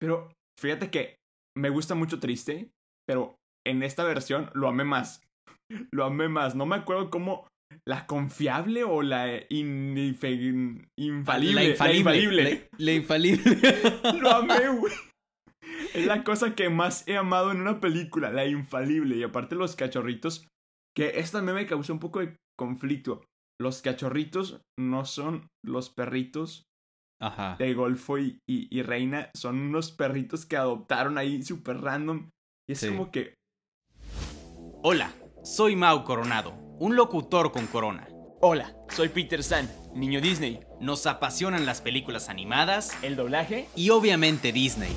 Pero fíjate que me gusta mucho Triste, pero en esta versión lo amé más. Lo amé más. No me acuerdo cómo la confiable o la infalible. La infalible. La, infalible. lo amé, güey. Es la cosa que más he amado en una película, la infalible. Y aparte los cachorritos, que esta también me causó un poco de conflicto. Los cachorritos no son los perritos Ajá. de Golfo y, y, Reina, son unos perritos que adoptaron ahí súper random. Y es como que... Hola, soy Mau Coronado, un locutor con corona. Hola, soy Peter San, niño Disney. Nos apasionan las películas animadas, el doblaje y obviamente Disney.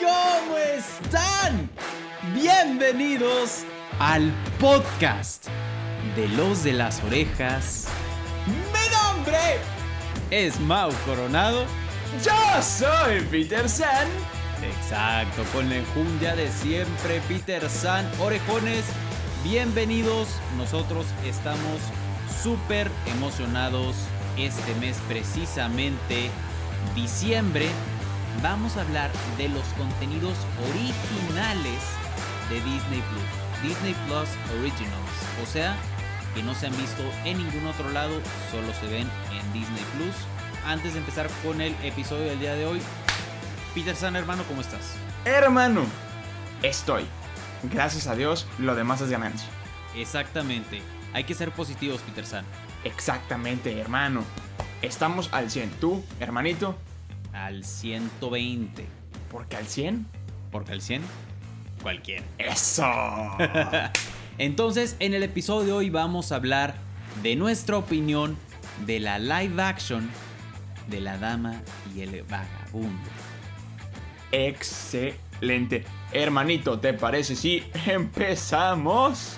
¿Cómo están? Bienvenidos al podcast de Los de las Orejas. Mi nombre es Mau Coronado yo soy Peter San. Exacto, con la enjundia de siempre, Peter San. Orejones, bienvenidos. Nosotros estamos súper emocionados este mes, precisamente diciembre. Vamos a hablar de los contenidos originales de Disney Plus. Disney Plus Originals. O sea, que no se han visto en ningún otro lado, solo se ven en Disney Plus antes de empezar con el episodio del día de hoy. Peter San, hermano, ¿cómo estás? Hermano, estoy. Gracias a Dios, lo demás es ganancia. Exactamente. Hay que ser positivos, Peter San. Exactamente, hermano. Estamos al 100. ¿Tú, hermanito? Al 120. ¿Por qué al 100? Porque al 100, cualquiera. ¡Eso! Entonces, en el episodio de hoy vamos a hablar de nuestra opinión de la live action de la dama y el vagabundo. Excelente. Hermanito, ¿te parece si empezamos?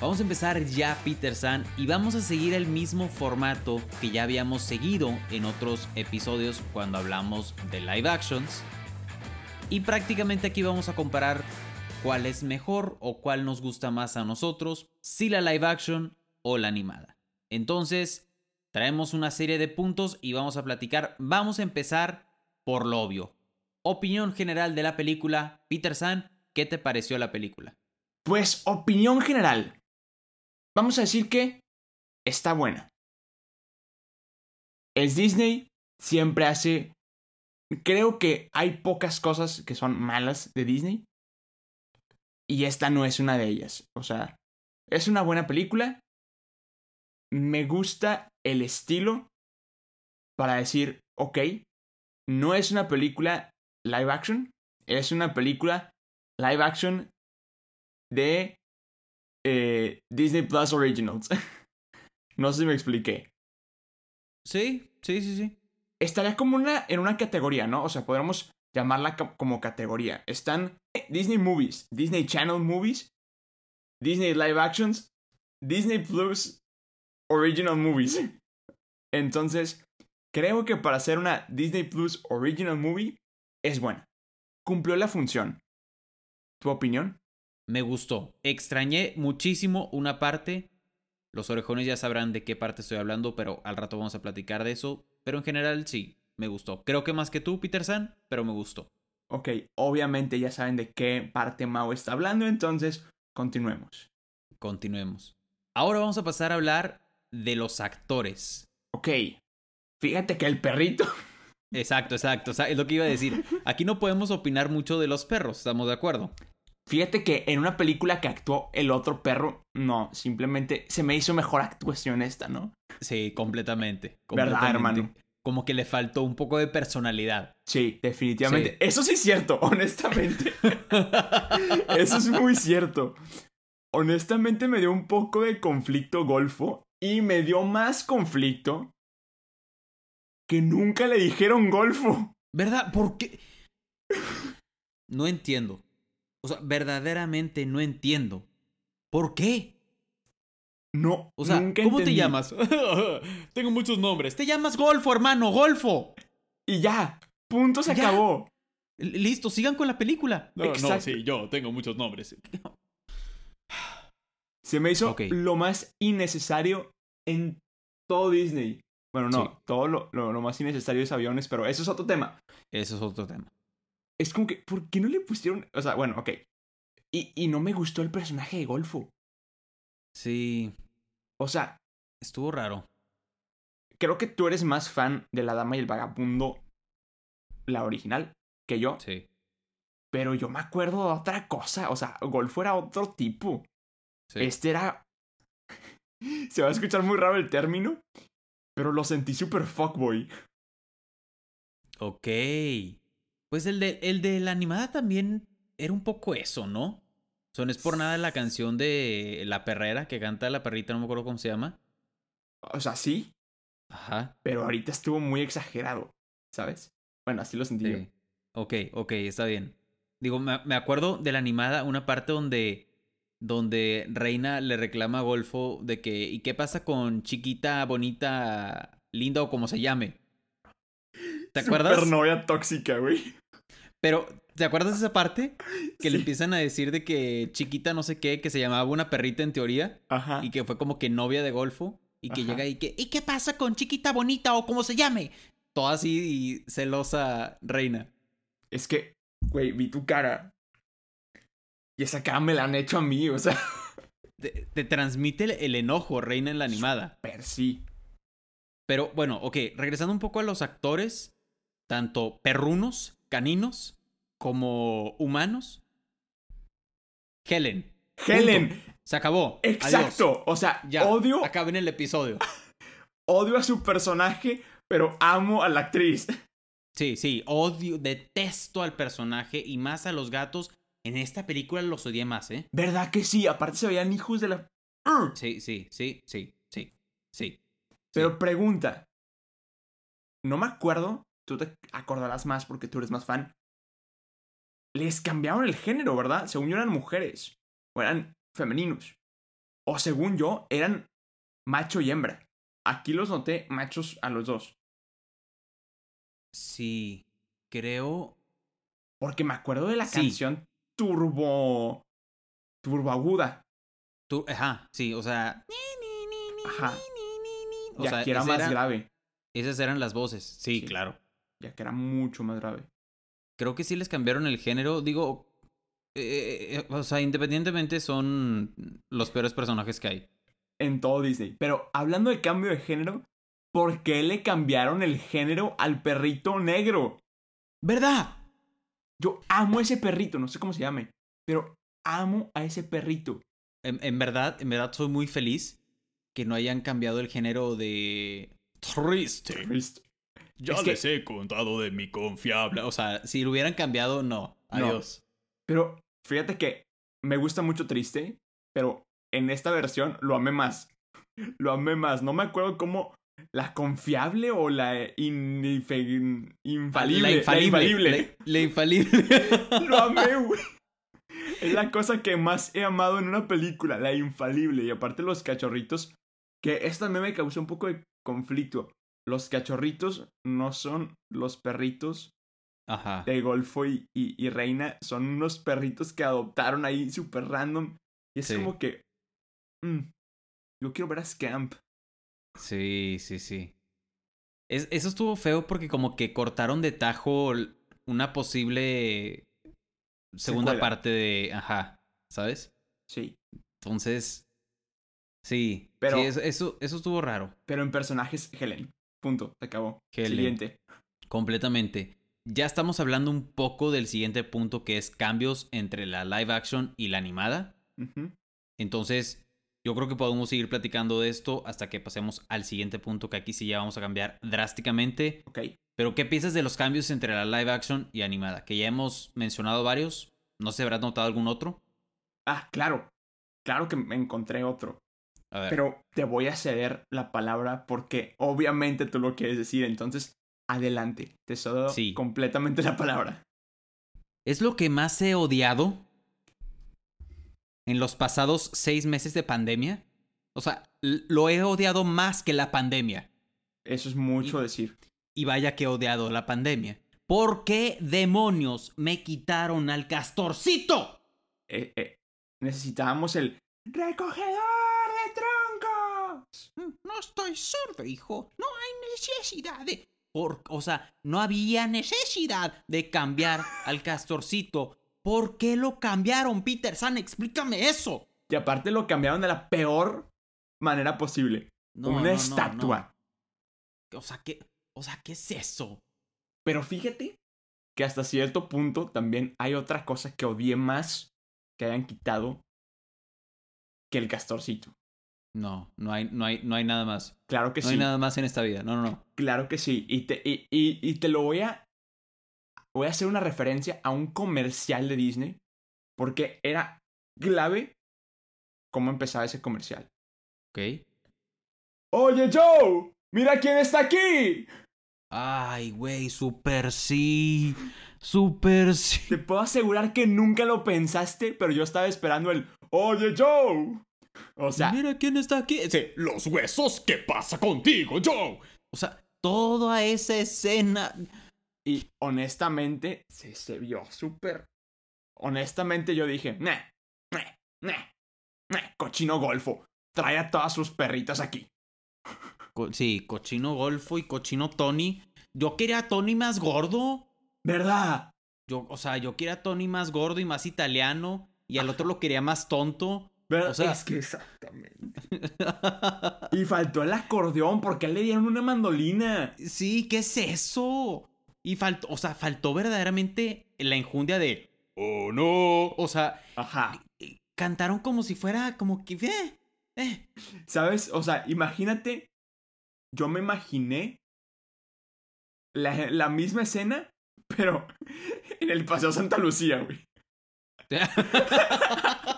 Vamos a empezar ya, Peter San, y vamos a seguir el mismo formato que ya habíamos seguido en otros episodios cuando hablamos de live actions. Y prácticamente aquí vamos a comparar cuál es mejor o cuál nos gusta más a nosotros, si la live action o la animada. Entonces, Traemos una serie de puntos y vamos a platicar. Vamos a empezar por lo obvio. Opinión general de la película. Peter San, ¿qué te pareció la película? Pues opinión general. Vamos a decir que está buena. Es Disney, siempre hace... Creo que hay pocas cosas que son malas de Disney. Y esta no es una de ellas. O sea, es una buena película me gusta el estilo para decir, ok, no es una película live action, es una película live action de eh, Disney Plus Originals. no sé si me expliqué. Sí, sí, sí, sí. Estaría como una, en una categoría, ¿no? O sea, podríamos llamarla como categoría. Están Disney Movies, Disney Channel Movies, Disney Live Actions, Disney Plus Original Movies. Entonces, creo que para hacer una Disney Plus Original Movie es buena. Cumplió la función. ¿Tu opinión? Me gustó. Extrañé muchísimo una parte. Los orejones ya sabrán de qué parte estoy hablando, pero al rato vamos a platicar de eso. Pero en general sí, me gustó. Creo que más que tú, Peter San, pero me gustó. Ok, obviamente ya saben de qué parte Mao está hablando, entonces continuemos. Continuemos. Ahora vamos a pasar a hablar de los actores. Ok. Fíjate que el perrito. Exacto, exacto. es lo que iba a decir. Aquí no podemos opinar mucho de los perros, ¿estamos de acuerdo? Fíjate que en una película que actuó el otro perro, no, simplemente se me hizo mejor actuación esta, ¿no? Sí, completamente. completamente. ¿Verdad, hermano? Como que le faltó un poco de personalidad. Sí, definitivamente. Eso sí es cierto, honestamente. Eso es muy cierto. Honestamente me dio un poco de conflicto golfo y me dio más conflicto que nunca le dijeron golfo. ¿Verdad? ¿Por qué? No entiendo. O sea, verdaderamente no entiendo. ¿Por qué? No, O sea, nunca ¿cómo te llamas? Tengo muchos nombres. Te llamas Golfo, hermano, Golfo. Y ya, punto se Ya. acabó. L- Listo, sigan con la película. No, no, sí, yo tengo muchos nombres. Se me hizo lo más innecesario en todo Disney. Bueno, no, Sí. todo lo, lo- lo más innecesario es aviones, pero eso es otro tema. Eso es otro tema. Es como que, ¿por qué no le pusieron? O sea, bueno, ok. Y, y no me gustó el personaje de Golfo. Sí, O sea, estuvo raro. creo que tú eres más fan de La Dama y el Vagabundo, la original, que yo. Sí. Pero yo me acuerdo de otra cosa. O sea, Golfo era otro tipo. sí. Este era. Se va a escuchar muy raro el término. Pero lo sentí super fuckboy. Ok. Pues el de, el de la animada también era un poco eso, ¿no? No es por nada la canción de La Perrera que canta la perrita, no me acuerdo cómo se llama. O sea, sí. Ajá. Pero ahorita estuvo muy exagerado. ¿Sabes? Bueno, así lo sentí yo. Ok, ok, está bien. Digo, me, me acuerdo de la animada, una parte donde, donde Reina le reclama a Golfo de que, ¿y qué pasa con chiquita, bonita, linda o como se llame? ¿Te acuerdas? Super novia tóxica, güey. Pero, ¿te acuerdas de esa parte? Que le empiezan a decir de que chiquita no sé qué, que se llamaba una perrita en teoría, Ajá. y que fue como que novia de Golfo, y que Ajá. llega y que, ¿y qué pasa con chiquita bonita o como se llame? Todo así y celosa Reina. Es que, güey, vi tu cara. Y esa cara me la han hecho a mí, o sea. Te, te transmite el, el enojo, Reina en la animada. Per sí. Pero bueno, ok, regresando un poco a los actores, tanto perrunos, caninos, como humanos. Helen. Helen. Punto. Se acabó. Adiós. Exacto. O sea, Ya. odio, Acaben el episodio. odio a su personaje, pero amo a la actriz. Sí, sí, odio, detesto al personaje y más a los gatos. En esta película los odié más, ¿eh? ¿Verdad que sí? Aparte se veían hijos de la. Sí, sí, sí, sí, sí, sí. Pero pregunta. No me acuerdo. Tú te acordarás más porque tú eres más fan. Les cambiaron el género, ¿verdad? Según yo eran mujeres. O eran femeninos. O según yo, eran macho y hembra. Aquí los noté machos a los dos. Sí, creo. Porque me acuerdo de la Sí. canción Turbo. Turbo aguda. Tú, ajá, sí, o sea. Ajá. O Ya sea, que era más era- grave. Esas eran las voces. Sí, Sí. claro. Ya que era mucho más grave. Creo que sí les cambiaron el género. Digo, eh, eh, o sea, independientemente son los peores personajes que hay. En todo Disney. Pero hablando de cambio de género, ¿por qué le cambiaron el género al perrito negro? ¿Verdad? Yo amo a ese perrito, no sé cómo se llame, pero amo a ese perrito. En, en verdad, en verdad soy muy feliz que no hayan cambiado el género de triste. Triste. Ya Es que- les he contado de mi confiable. O sea, si lo hubieran cambiado, no. No. Adiós. Pero fíjate que me gusta mucho Triste, pero en esta versión lo amé más. Lo amé más. No me acuerdo cómo la confiable o la infalible. La infalible. infalible. La, la infalible. Lo amé, güey. Es la cosa que más he amado en una película, la infalible. Y aparte los cachorritos, que también me causó un poco de conflicto. Los cachorritos no son los perritos Ajá. de Golfo y, y- y Reina, son unos perritos que adoptaron ahí súper random. Y es Sí. como que... mm, yo quiero ver a Scamp. Sí, sí, sí. Es- eso estuvo feo porque como que cortaron de tajo una posible segunda Secuela. parte de... Ajá, ¿sabes? Sí. Entonces... Sí, Pero- sí, eso, eso, eso estuvo raro. Pero en personajes, Helen. Punto. Se acabó. Siguiente. Completamente. Ya estamos hablando un poco del siguiente punto que es cambios entre la live action y la animada. Entonces, yo creo que podemos seguir platicando de esto hasta que pasemos al siguiente punto que aquí sí ya vamos a cambiar drásticamente. Ok. Pero, ¿qué piensas de los cambios entre la live action y animada? Que ya hemos mencionado varios. No sé si habrás notado algún otro. Ah, claro. Claro que me encontré otro. A ver. Pero te voy a ceder la palabra porque obviamente tú lo quieres decir. Entonces, adelante. Te cedo Sí. completamente la palabra. Es lo que más he odiado en los pasados seis meses de pandemia. O sea, lo he odiado más que la pandemia. Eso es mucho Y- decir. Y vaya que he odiado la pandemia. ¿Por qué demonios me quitaron al castorcito? Eh, eh, necesitábamos el recogedor troncos. No estoy sordo, hijo. No hay necesidad de... Por, o sea, no había necesidad de cambiar al castorcito. ¿Por qué lo cambiaron, Peter San? Explícame eso. Y aparte lo cambiaron de la peor manera posible. No, Una no, no, estatua. no. O sea, ¿qué, o sea, ¿qué es eso? Pero fíjate que hasta cierto punto también hay otra cosa que odié más que hayan quitado que el castorcito. No, no hay, no hay, no hay nada más. Claro que No sí. hay nada más en esta vida. No, no, no. Claro que sí. Y te, y, y- y te lo voy a. Voy a hacer una referencia a un comercial de Disney. Porque era clave cómo empezaba ese comercial. ¿Ok? Oye, Joe, mira quién está aquí. Ay, güey, super sí. Super sí. Te puedo asegurar que nunca lo pensaste, pero yo estaba esperando el Oye, Joe. O sea, Mira quién está aquí. Sí, Los huesos, ¿qué pasa contigo, Joe? O sea, toda esa escena. y honestamente, se, se vio súper. Honestamente, yo dije, nah, nah, nah, nah, cochino golfo. Trae a todas sus perritas aquí. Co- Sí, cochino Golfo y cochino Tony. Yo quería a Tony más gordo. ¿Verdad? Yo, o sea, yo quería a Tony más gordo y más italiano. Y al otro lo quería más tonto. ¿Verdad? O sea- es que exactamente. Y faltó el acordeón porque le dieron una mandolina. sí, ¿qué es eso? Y faltó, o sea, faltó verdaderamente la enjundia de. Oh, no. O sea, Ajá. cantaron como si fuera como que. Eh, eh. ¿Sabes? O sea, imagínate. Yo me imaginé la, la misma escena, pero en el Paseo Santa Lucía, güey.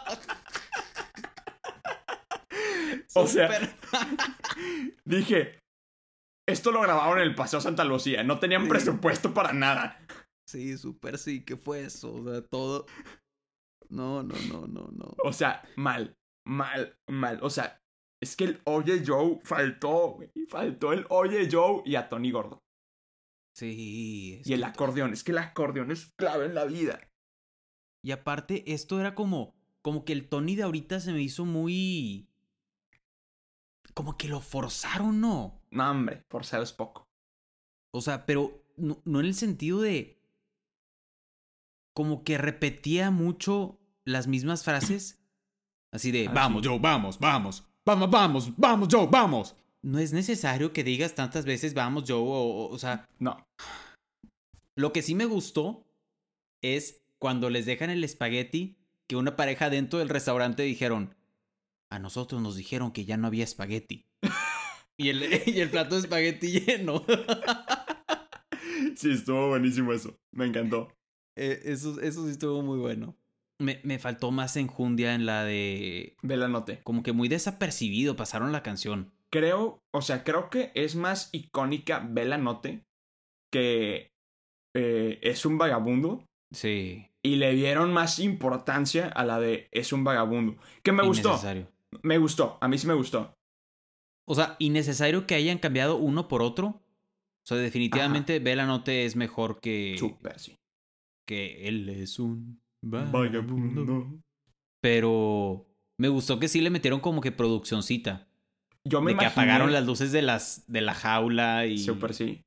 O sea. Dije, esto lo grabaron en el Paseo Santa Lucía. No tenían presupuesto para nada. Sí, súper sí, ¿qué fue eso? O sea, todo. No, no, no, no, no. O sea, mal, mal, mal. O sea, es que el Oye Joe faltó, güey. Faltó el Oye Joe y a Tony Gordo. Sí. es Y el acordeón. Es que el acordeón es clave en la vida. Y aparte, esto era como. Como que el Tony de ahorita se me hizo muy. Como que lo forzaron, ¿no? No, hombre, por ser es poco. O sea, pero no, no en el sentido de. Como que repetía mucho las mismas frases. Así de. Ah, vamos, sí. Joe, vamos, vamos. Vamos, vamos, vamos, Joe, vamos. No es necesario que digas tantas veces vamos, Joe. O, o- o sea, No. Lo que sí me gustó es cuando les dejan el espagueti, que una pareja dentro del restaurante dijeron, a nosotros nos dijeron que ya no había espagueti. y, el, y el plato de espagueti lleno. Sí, estuvo buenísimo eso. Me encantó. Eh, eso, eso sí estuvo muy bueno. Me, me faltó más enjundia en la de... Ve la noté. Como que muy desapercibido pasaron la canción. Creo, o sea, creo que es más icónica Bella Note que eh, es un vagabundo. Sí. Y le dieron más importancia a la de es un vagabundo. Que me gustó. Me gustó. A mí sí me gustó. O sea, innecesario que hayan cambiado uno por otro. O sea, definitivamente Bella Note es mejor que... Súper, sí. que él es un Vagabundo. Pero me gustó que sí le metieron como que produccioncita. Yo me de que apagaron las luces de las de la jaula y Súper, sí.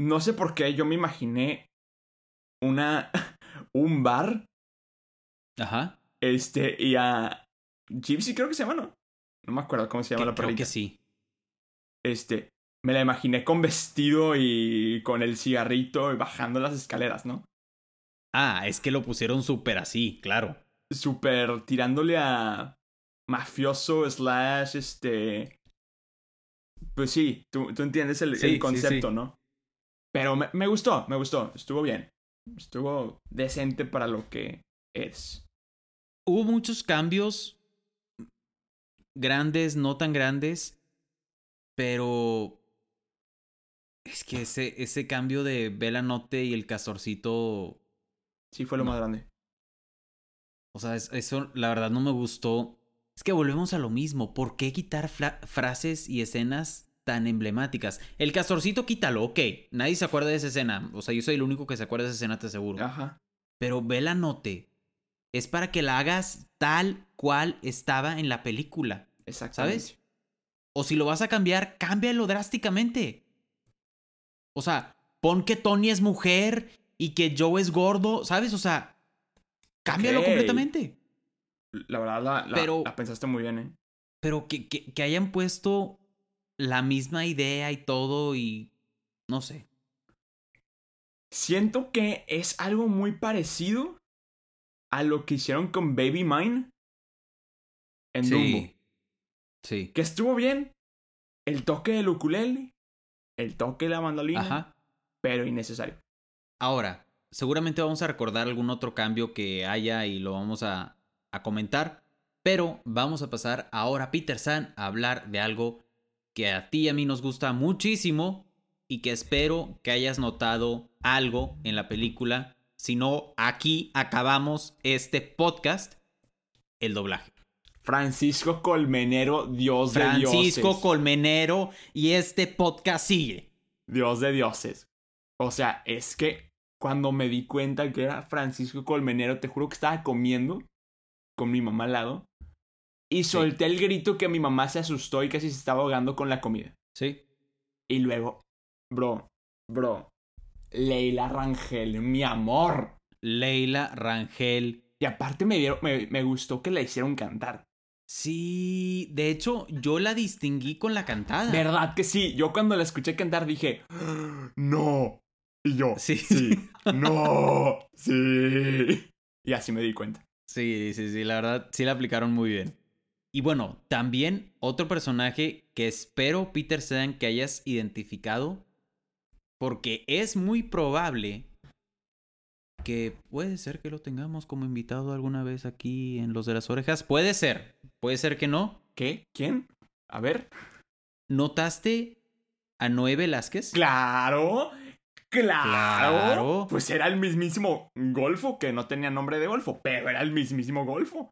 No sé por qué yo me imaginé una. un bar. Ajá. Este, y a. Gypsy creo que se llama, ¿no? No me acuerdo cómo se llama Que- la creo perrita. que sí. Este. Me la imaginé con vestido y con el cigarrito y bajando las escaleras, ¿no? Ah, es que lo pusieron súper así, claro. Súper tirándole a. mafioso, slash, este. Pues sí, tú, tú entiendes el, Sí, el sí, concepto, sí. ¿no? Pero me, me gustó, me gustó. Estuvo bien. Estuvo decente para lo que es. Hubo muchos cambios grandes, no tan grandes, pero Es que ese, ese cambio de Note y el castorcito. Sí, fue lo No. más grande. O sea, es- eso la verdad no me gustó. Es que volvemos a lo mismo. ¿Por qué quitar frases y escenas tan emblemáticas? El castorcito quítalo, ok. Nadie se acuerda de esa escena. O sea, yo soy el único que se acuerda de esa escena, te aseguro. Ajá. Pero Note es para que la hagas tal cual estaba en la película. Exactamente. ¿Sabes? O si lo vas a cambiar, cámbialo drásticamente. O sea, pon que Tony es mujer y que Joe es gordo, ¿sabes? O sea, cámbialo completamente. La verdad, la, la- Pero- la pensaste muy bien, ¿eh? Pero que, que, que hayan puesto la misma idea y todo y... No sé. Siento que es algo muy parecido a lo que hicieron con Baby Mine en Dumbo. Sí. Que estuvo bien. El toque del ukulele, el toque de la mandolina, Ajá. pero innecesario. Ahora, seguramente vamos a recordar algún otro cambio que haya y lo vamos a, a comentar. Pero vamos a pasar ahora, Peter San, a hablar de algo que a ti y a mí nos gusta muchísimo y que espero que hayas notado algo en la película. Si no, aquí acabamos este podcast, el doblaje. Francisco Colmenero, Dios de Francisco dioses. Colmenero y este podcast sigue. Dios de dioses. O sea, es que cuando me di cuenta que era Francisco Colmenero, te juro que estaba comiendo con mi mamá al lado. Y solté el grito que mi mamá se asustó y casi se estaba ahogando con la comida. Sí. Y luego, bro, bro, Leila Rangel, mi amor. Leila Rangel. Y aparte me, dieron, me, me gustó que la hicieron cantar. Sí, de hecho, yo la distinguí con la cantada. ¿Verdad que sí? Yo cuando la escuché cantar dije, "Ah, no. Y yo, Sí. sí, no, sí. Y así me di cuenta. Sí, sí, sí, la verdad, sí la aplicaron muy bien. Y bueno, también otro personaje que espero, Peter Sedan, que hayas identificado, porque es muy probable que puede ser que lo tengamos como invitado alguna vez aquí en Los de las Orejas. Puede ser, puede ser que no. ¿Qué? ¿Quién? A ver. ¿Notaste a Noé Velázquez? Claro, claro. Claro. Pues era el mismísimo Golfo, que no tenía nombre de Golfo, pero era el mismísimo Golfo.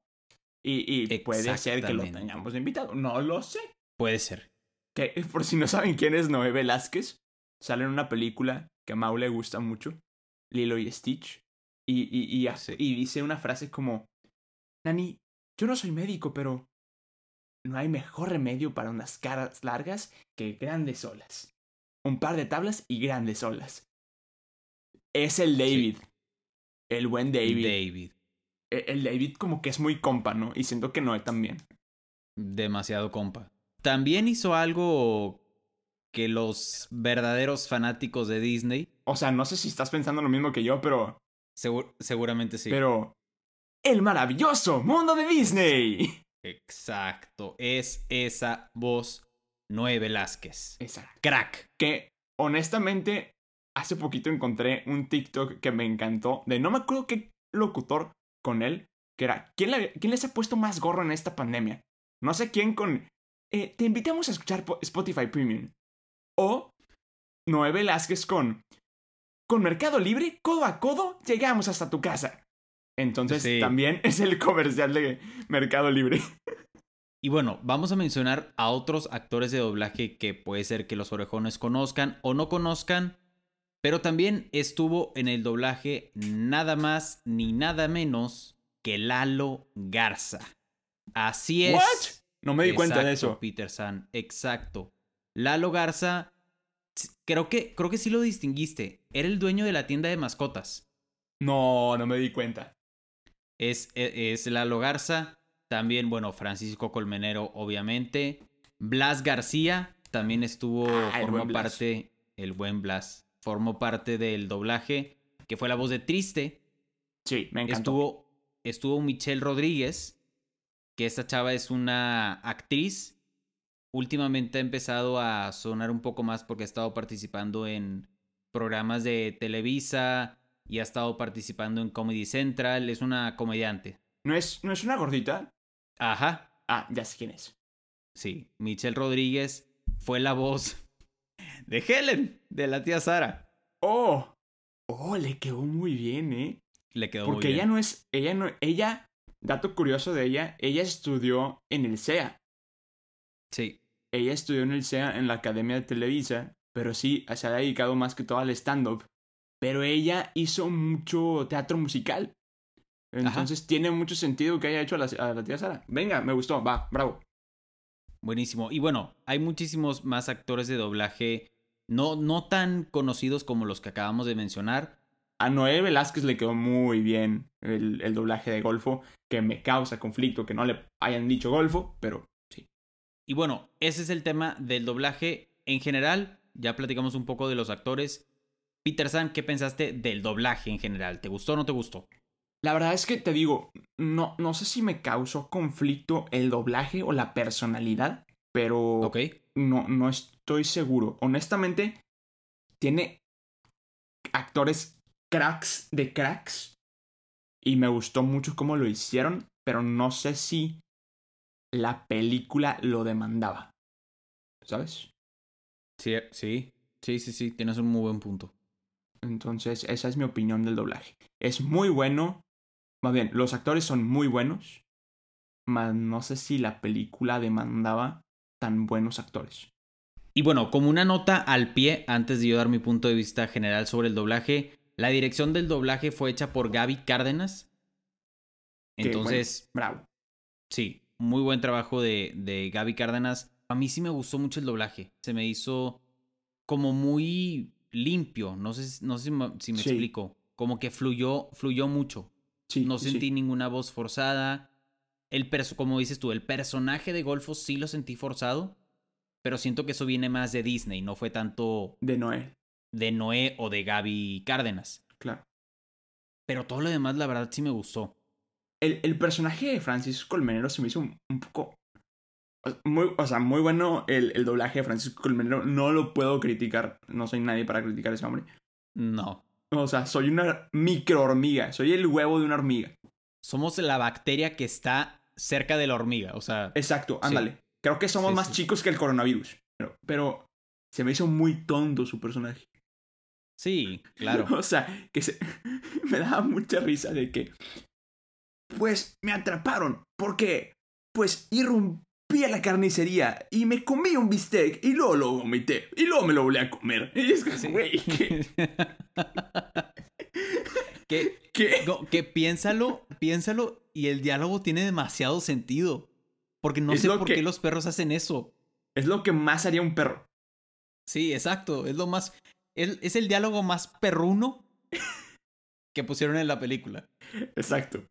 Y, y puede ser que lo tengamos invitado. No lo sé. Puede ser. Que por si no saben quién es Noé Velázquez, sale en una película que a Mau le gusta mucho, Lilo y Stitch, y, y, y, a- Sí. y dice una frase como, Nani, yo no soy médico, pero no hay mejor remedio para unas caras largas que grandes olas. Un par de tablas y grandes olas. Es el David. El buen David. David. E- El David como que es muy compa, ¿no? Y siento que Noé también. Demasiado compa. También hizo algo que los verdaderos fanáticos de Disney, O sea, no sé si estás pensando lo mismo que yo, pero... segur- seguramente sí. Pero... El maravilloso mundo de Disney. Exacto. Es esa voz Noé Velázquez. Exacto. Crack. Que honestamente, hace poquito encontré un TikTok que me encantó. De no me acuerdo qué locutor con él. Que era, ¿quién, quién les ha puesto más gorro en esta pandemia? No sé quién con... eh, te invitamos a escuchar po- Spotify Premium. O Noé Velázquez con... Con Mercado Libre, codo a codo, llegamos hasta tu casa. Entonces Sí. también es el comercial de Mercado Libre. Y bueno, vamos a mencionar a otros actores de doblaje que puede ser que los orejones conozcan o no conozcan, pero también estuvo en el doblaje nada más ni nada menos que Lalo Garza. Así es. ¿What? No me di cuenta de eso. Peter San, exacto. Lalo Garza, creo que, creo que sí lo distinguiste. Era el dueño de la tienda de mascotas. No, no me di cuenta. Es, e- es Lalo Garza. También, bueno, Francisco Colmenero, obviamente. Blas García también estuvo, Ah, formó parte, el buen Blas, formó parte del doblaje, que fue la voz de Triste. Sí, me encantó. Estuvo, estuvo Michelle Rodríguez, que esta chava es una actriz. Últimamente ha empezado a sonar un poco más porque ha estado participando en programas de Televisa y ha estado participando en Comedy Central. Es una comediante. ¿No es, ¿No es una gordita? Ajá, Ah, ya sé quién es. sí. Michelle Rodríguez fue la voz de Helen, de la tía Sara. Oh, oh, le quedó muy bien, ¿eh? Le quedó Porque muy ella bien. no es, ella no, ella, dato curioso de ella, ella estudió en el CEA. Sí, Ella estudió en el CEA en la Academia de Televisa, pero sí se ha dedicado más que todo al stand-up. Pero ella hizo mucho teatro musical. Entonces tiene mucho sentido que haya hecho a la, a la tía Sara. Venga, me gustó, va, bravo. buenísimo. Y bueno, hay muchísimos más actores de doblaje no, no tan conocidos como los que acabamos de mencionar. A Noé Velázquez le quedó muy bien el, el doblaje de Golfo, que me causa conflicto que no le hayan dicho Golfo, pero. Y bueno, ese es el tema del doblaje en general. Ya platicamos un poco de los actores. Peter San, ¿qué pensaste del doblaje en general? ¿Te gustó o no te gustó? La verdad es que te digo, no, no sé si me causó conflicto el doblaje o la personalidad, pero no, no estoy seguro. Honestamente, tiene actores cracks de cracks y me gustó mucho cómo lo hicieron, pero no sé si la película lo demandaba. ¿Sabes? Sí, sí, sí, sí, sí, tienes un muy buen punto. Entonces, esa es mi opinión del doblaje. Es muy bueno. Más bien, los actores son muy buenos. Mas no sé si la película demandaba tan buenos actores. Y bueno, como una nota al pie, antes de yo dar mi punto de vista general sobre el doblaje, la dirección del doblaje fue hecha por Gaby Cárdenas. Entonces, bueno, bravo. sí, muy buen trabajo de, de Gaby Cárdenas. A mí sí me gustó mucho el doblaje. Se me hizo como muy limpio. No sé, no sé si me, si me Sí. explico. Como que fluyó, fluyó mucho. Sí, No sentí sí. ninguna voz forzada. El perso como dices tú, el personaje de Golfo sí lo sentí forzado. Pero siento que eso viene más de Disney, no fue tanto De Noé, de Noé o de Gaby Cárdenas. claro. Pero todo lo demás, la verdad, sí me gustó. El, el personaje de Francisco Colmenero se me hizo un, un poco. Muy, o sea, muy bueno el, el doblaje de Francisco Colmenero. No lo puedo criticar. No soy nadie para criticar a ese hombre. No. O sea, soy una micro hormiga. Soy el huevo de una hormiga. Somos la bacteria que está cerca de la hormiga. O sea, Exacto, Sí. ándale. Creo que somos Sí, más sí. chicos que el coronavirus. Pero, pero se me hizo muy tonto su personaje. sí, claro. O sea, que se... me daba mucha risa de que... Pues me atraparon porque... Pues irrumpí a la carnicería y me comí un bistec y luego lo vomité y luego me lo volví a comer. Y es que, Sí. güey, ¿qué? qué? no, que piénsalo, piénsalo y el diálogo tiene demasiado sentido. Porque no Es sé por que- qué los perros hacen eso. Es lo que más haría un perro. Sí, exacto. Es lo más. Es, es el diálogo más perruno que pusieron en la película. Exacto.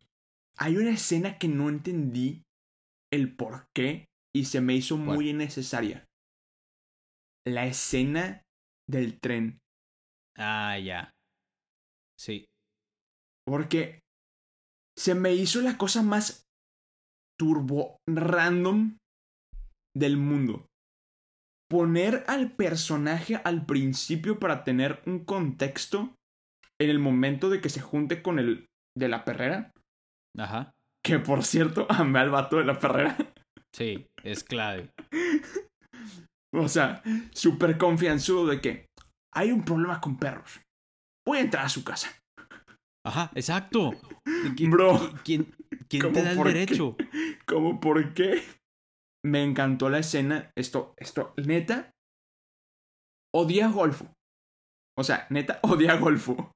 Hay una escena que no entendí el por qué y se me hizo muy innecesaria. La escena del tren. Ah, ya. Sí. Porque se me hizo la cosa más turbo random del mundo. Poner al personaje al principio para tener un contexto en el momento de que se junte con el de la perrera. Ajá. Que por cierto, amé al vato de la perrera. Sí, es clave. O sea, súper confianzudo de que hay un problema con perros. Voy a entrar a su casa. Ajá, exacto. ¿Qui- Bro. qui- ¿Quién, quién ¿Cómo te da el por qué? derecho? ¿Cómo por qué? Me encantó la escena. Esto, esto, neta. Odia a Golfo. O sea, neta, odia a Golfo.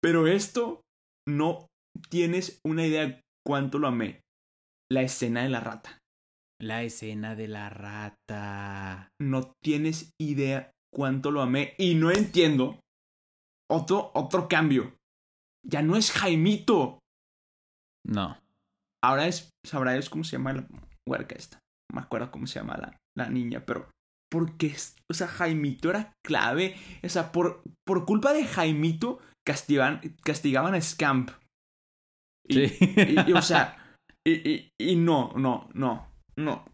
Pero esto no tienes una idea cuánto lo amé. La escena de la rata. La escena de la rata. No tienes idea cuánto lo amé. Y no entiendo. Otro, otro cambio. Ya no es Jaimito. No. Ahora es. Sabrá es cómo se llama la huerca esta. No me acuerdo cómo se llama la, la niña, pero. Porque, o sea, Jaimito era clave. O sea, por, por culpa de Jaimito castigaban, castigaban a Scamp. Y, Sí. y- y, o sea, y, y, y no, no, no, no,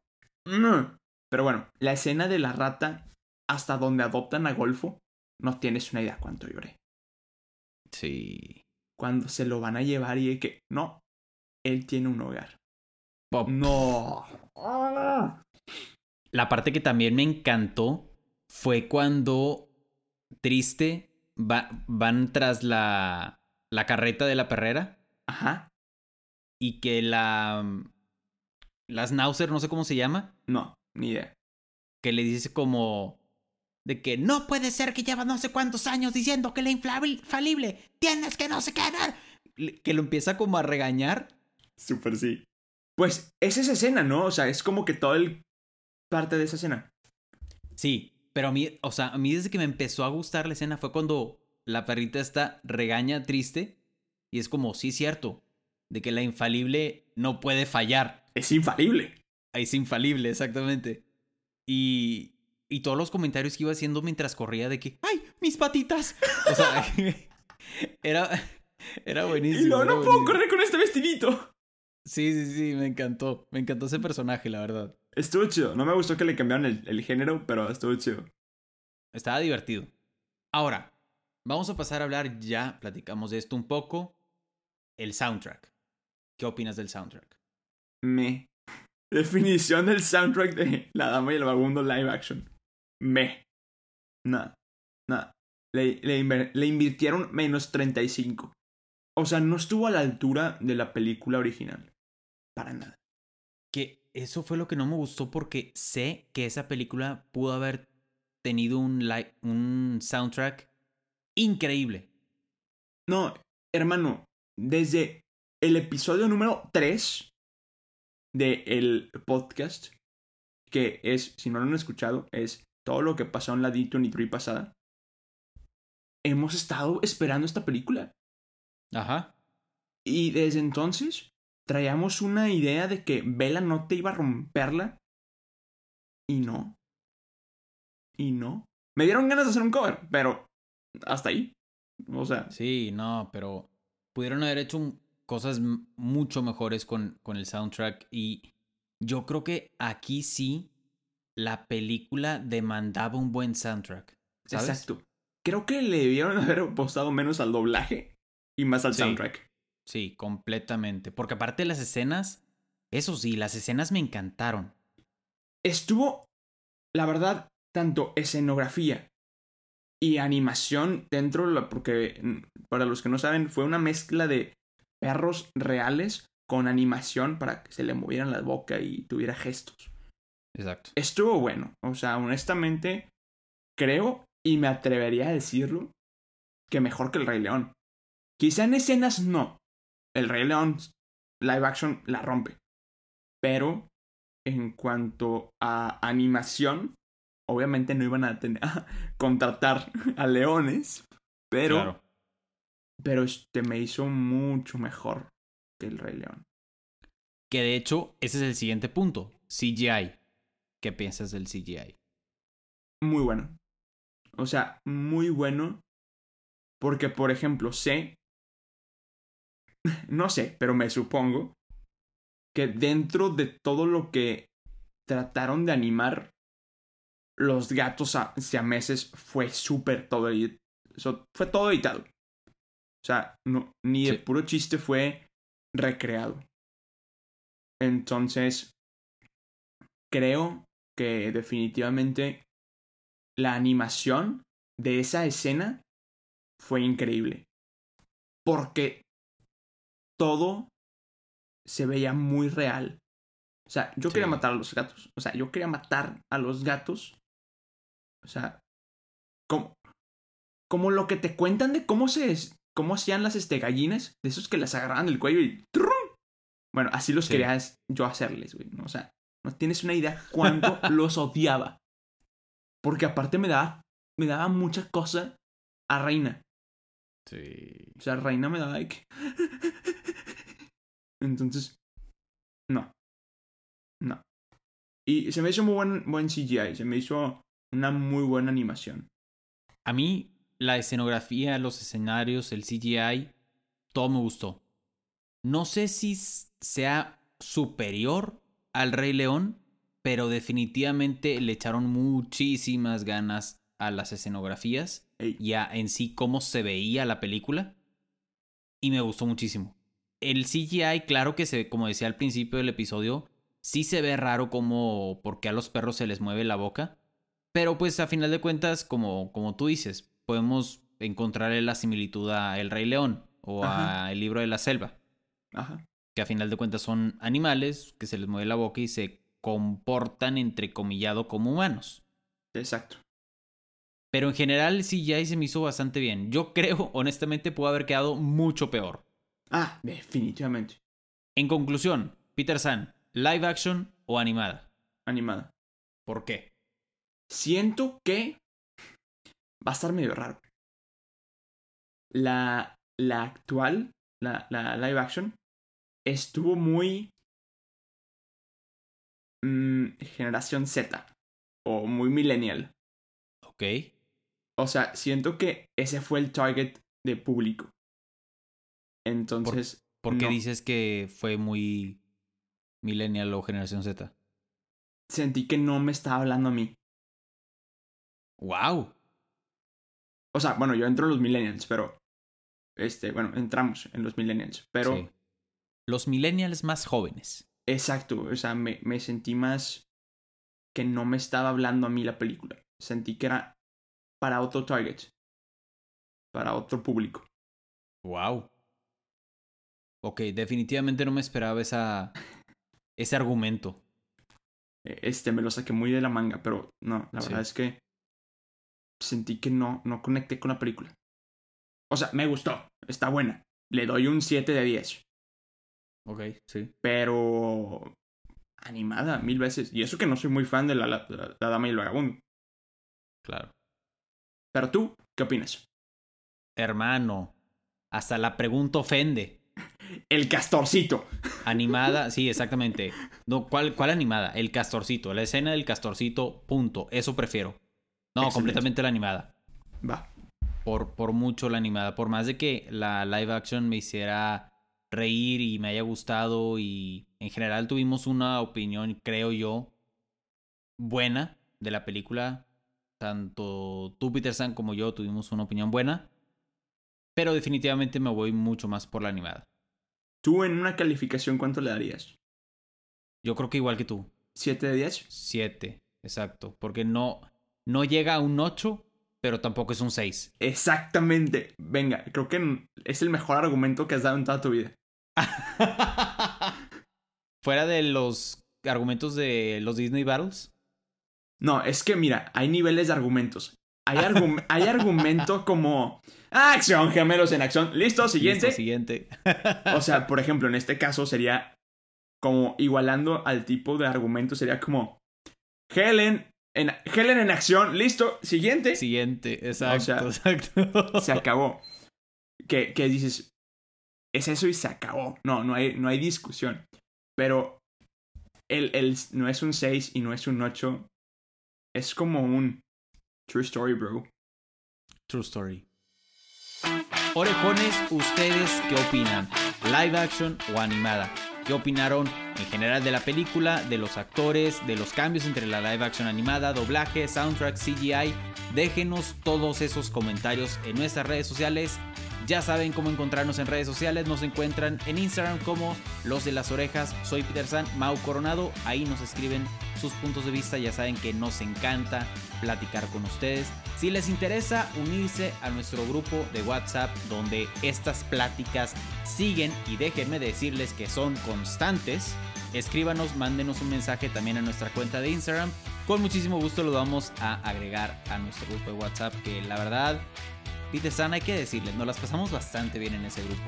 no. Pero bueno, la escena de la rata hasta donde adoptan a Golfo, no tienes una idea cuánto lloré. Sí. Cuando se lo van a llevar y de que, no, él tiene un hogar. Pop. No. La parte que también me encantó fue cuando triste va- van tras la, la carreta de la perrera Ajá. y que la... La Schnauzer, no sé cómo se llama, No, ni idea. que le dice como... De que no puede ser que llevas no sé cuántos años diciendo que la infalible tienes que no sé qué. no". Que lo empieza como a regañar. Súper sí. Pues es esa escena, ¿no? O sea, es como que todo el parte de esa escena. Sí, pero a mí, o sea, a mí desde que me empezó a gustar la escena fue cuando la perrita está regaña triste y es como, sí, cierto, de que la infalible no puede fallar. Es infalible. Es infalible, exactamente. Y, y todos los comentarios que iba haciendo mientras corría de que, ¡ay, mis patitas! O sea, era, era buenísimo. Y no, no puedo correr con este vestidito. Sí, sí, sí, me encantó. Me encantó ese personaje, la verdad. Estuvo chido. No me gustó que le cambiaron el, el género, pero estuvo chido. Estaba divertido. Ahora, vamos a pasar a hablar, ya platicamos de esto un poco, el soundtrack. ¿Qué opinas del soundtrack? Me. Definición del soundtrack de La Dama y el Vagabundo live action. Me. Nada. Nada. Le, le, le invirtieron menos 35. O sea, no estuvo a la altura de la película original. Para nada. Que eso fue lo que no me gustó porque sé que esa película pudo haber tenido un, un soundtrack increíble. No, hermano. Desde el episodio número 3 del podcast, que es, si no lo han escuchado, es todo lo que pasó en la D23 pasada. Hemos estado esperando esta película. Ajá. Y desde entonces traíamos una idea de que Bella no te iba a romperla. Y no. Y no. Me dieron ganas de hacer un cover, pero hasta ahí. O sea, Sí, no, pero pudieron haber hecho cosas mucho mejores con, con el soundtrack y yo creo que aquí sí la película demandaba un buen soundtrack. ¿sabes? exacto. Creo que le debieron haber apostado menos al doblaje y más al Sí. soundtrack. Sí, completamente. Porque aparte de las escenas, eso sí, las escenas me encantaron. Estuvo, la verdad, tanto escenografía y animación dentro, la- porque mm, para los que no saben, fue una mezcla de perros reales con animación para que se le movieran la boca y tuviera gestos. Exacto. Estuvo bueno, o sea, honestamente, creo y me atrevería a decirlo que mejor que el Rey León. Quizá en escenas no. El Rey León live action la rompe. Pero en cuanto a animación, obviamente no iban a tener a contratar a leones, pero Claro. pero este me hizo mucho mejor que el Rey León. Que de hecho, ese es el siguiente punto. CGI. ¿Qué piensas del CGI? Muy bueno. O sea, muy bueno. Porque, por ejemplo, sé. No sé, pero me supongo. Que dentro de todo lo que trataron de animar. Los gatos a siameses fue súper todo. so- Fue todo editado. O sea, no, ni de Sí. puro chiste fue recreado. Entonces. Creo que definitivamente la animación de esa escena fue increíble. Porque todo se veía muy real. O sea, yo quería matar a los gatos. O sea, yo quería matar a los gatos. O sea, como, como lo que te cuentan de cómo se cómo hacían las este, gallinas, de esos que las agarraban del cuello y ¡trum! Bueno, así los Sí. quería yo hacerles, güey. ¿no? O sea, no tienes una idea cuánto los odiaba. Porque aparte me daba, me daba mucha cosa a Reina. Sí. O sea, Reina me daba like. Entonces, no. No. Y se me hizo muy buen, buen CGI. Se me hizo una muy buena animación. A mí, la escenografía, los escenarios, el CGI, todo me gustó. No sé si sea superior al Rey León, pero definitivamente le echaron muchísimas ganas a las escenografías Ey. y a en sí cómo se veía la película. Y me gustó muchísimo. El CGI, claro que se, como decía al principio del episodio, sí se ve raro como porque a los perros se les mueve la boca. Pero pues a final de cuentas, como, como tú dices, podemos encontrarle la similitud a El Rey León o a El Libro de la Selva. Ajá. Que a final de cuentas son animales que se les mueve la boca y se comportan entrecomillado como humanos. Exacto. Pero en general sí ya se me hizo bastante bien. Yo creo, honestamente, pudo haber quedado mucho peor. Ah, definitivamente. En conclusión, Peter San, live action o animada. Animada. ¿Por qué? Siento que va a estar medio raro. La, la actual, la, la live action, estuvo muy mm, generación Z o muy millennial. Ok. O sea, siento que ese fue el target de público. Entonces, ¿Por qué No. dices que fue muy millennial o generación Z? sentí que no me estaba hablando a mí. ¡Wow! O sea, bueno, yo entro en los millennials, pero este, bueno, entramos en los millennials, pero Sí. Los millennials más jóvenes. exacto, o sea, me, me sentí más que no me estaba hablando a mí la película. Sentí que era para otro target, para otro público. ¡Wow! Ok, definitivamente no me esperaba esa, ese argumento. Eh, Este, me lo saqué muy de la manga, pero no, la Sí. verdad es que sentí que no, no conecté con la película. O sea, me gustó, está buena. Le doy un 7 de 10. Ok, sí. pero animada mil veces. Y eso que no soy muy fan de la, la, la- la Dama y el Vagabundo. Claro. Pero tú, ¿qué opinas? Hermano, hasta la pregunta ofende. El castorcito. Animada, sí, exactamente. No, ¿cuál, ¿cuál animada? El castorcito. La escena del castorcito, punto. Eso prefiero. No, Excelente. completamente la animada. Va. Por, por mucho la animada. Por más de que la live action me hiciera reír y me haya gustado y en general tuvimos una opinión, creo yo, buena de la película. Tanto tú, Peter San, como yo tuvimos una opinión buena. Pero definitivamente me voy mucho más por la animada. Tú en una calificación, ¿cuánto le darías? Yo creo que igual que tú. ¿7 de 10? 7, exacto. Porque no, no llega a un 8, pero tampoco es un 6. Exactamente. Venga, creo que es el mejor argumento que has dado en toda tu vida. Fuera de los argumentos de los Disney Battles. No, es que mira, hay niveles de argumentos. Hay, argu- hay argumento como "Ah, acción, gemelos en acción. Listo, siguiente. Listo, siguiente. O sea, por ejemplo, en este caso sería como igualando al tipo de argumento, sería como Helen en, Helen en acción, listo, siguiente. Siguiente, exacto, O sea, exacto. Se acabó. Que, que dices, es eso y se acabó. No, no hay, no hay discusión. Pero el, el, no es un 6 y no es un 8. Es como un true story, bro. True story. Orejones, ¿ustedes qué opinan? ¿Live action o animada? ¿Qué opinaron en general de la película, de los actores, de los cambios entre la live action animada, doblaje, soundtrack, CGI? Déjenos todos esos comentarios en nuestras redes sociales. Ya saben cómo encontrarnos en redes sociales. Nos encuentran en Instagram como Los de las Orejas. Soy Peter San, Mau Coronado. Ahí nos escriben sus puntos de vista. Ya saben que nos encanta platicar con ustedes. Si les interesa unirse a nuestro grupo de WhatsApp donde estas pláticas siguen y déjenme decirles que son constantes, escríbanos, mándenos un mensaje también a nuestra cuenta de Instagram. Con muchísimo gusto lo vamos a agregar a nuestro grupo de WhatsApp que la verdad, Peter San, hay que decirles, nos las pasamos bastante bien en ese grupo.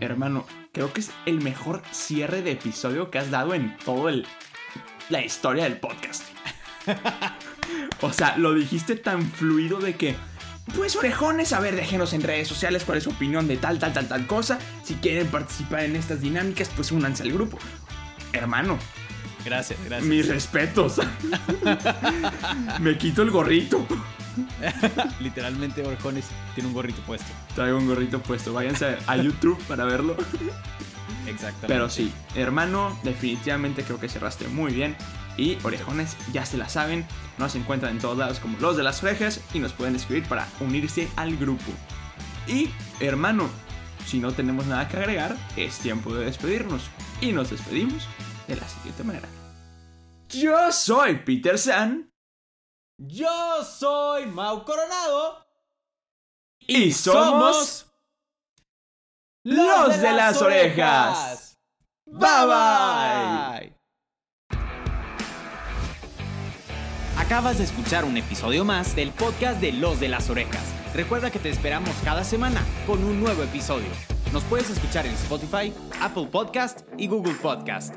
Hermano, creo que es el mejor cierre de episodio que has dado en todo el la historia del podcast. o sea, lo dijiste tan fluido de que pues orejones, a ver, déjenos en redes sociales cuál es su opinión de tal, tal, tal, tal cosa. Si quieren participar en estas dinámicas, pues únanse al grupo. Hermano, Gracias, gracias. mis respetos. Me quito el gorrito. Literalmente, Orjones tiene un gorrito puesto. Traigo un gorrito puesto. Váyanse a YouTube para verlo. Exactamente. Pero sí, hermano, definitivamente creo que cerraste muy bien. Y orejones, ya se la saben, nos encuentran en todos lados como los de las orejas y nos pueden escribir para unirse al grupo. Y hermano, si no tenemos nada que agregar, es tiempo de despedirnos. Y nos despedimos de la siguiente manera. Yo soy Peter San. Yo soy Mau Coronado. Y somos los de las orejas. Bye bye. Acabas de escuchar un episodio más del podcast de Los de las Orejas. Recuerda que te esperamos cada semana con un nuevo episodio. Nos puedes escuchar en Spotify, Apple Podcast y Google Podcast.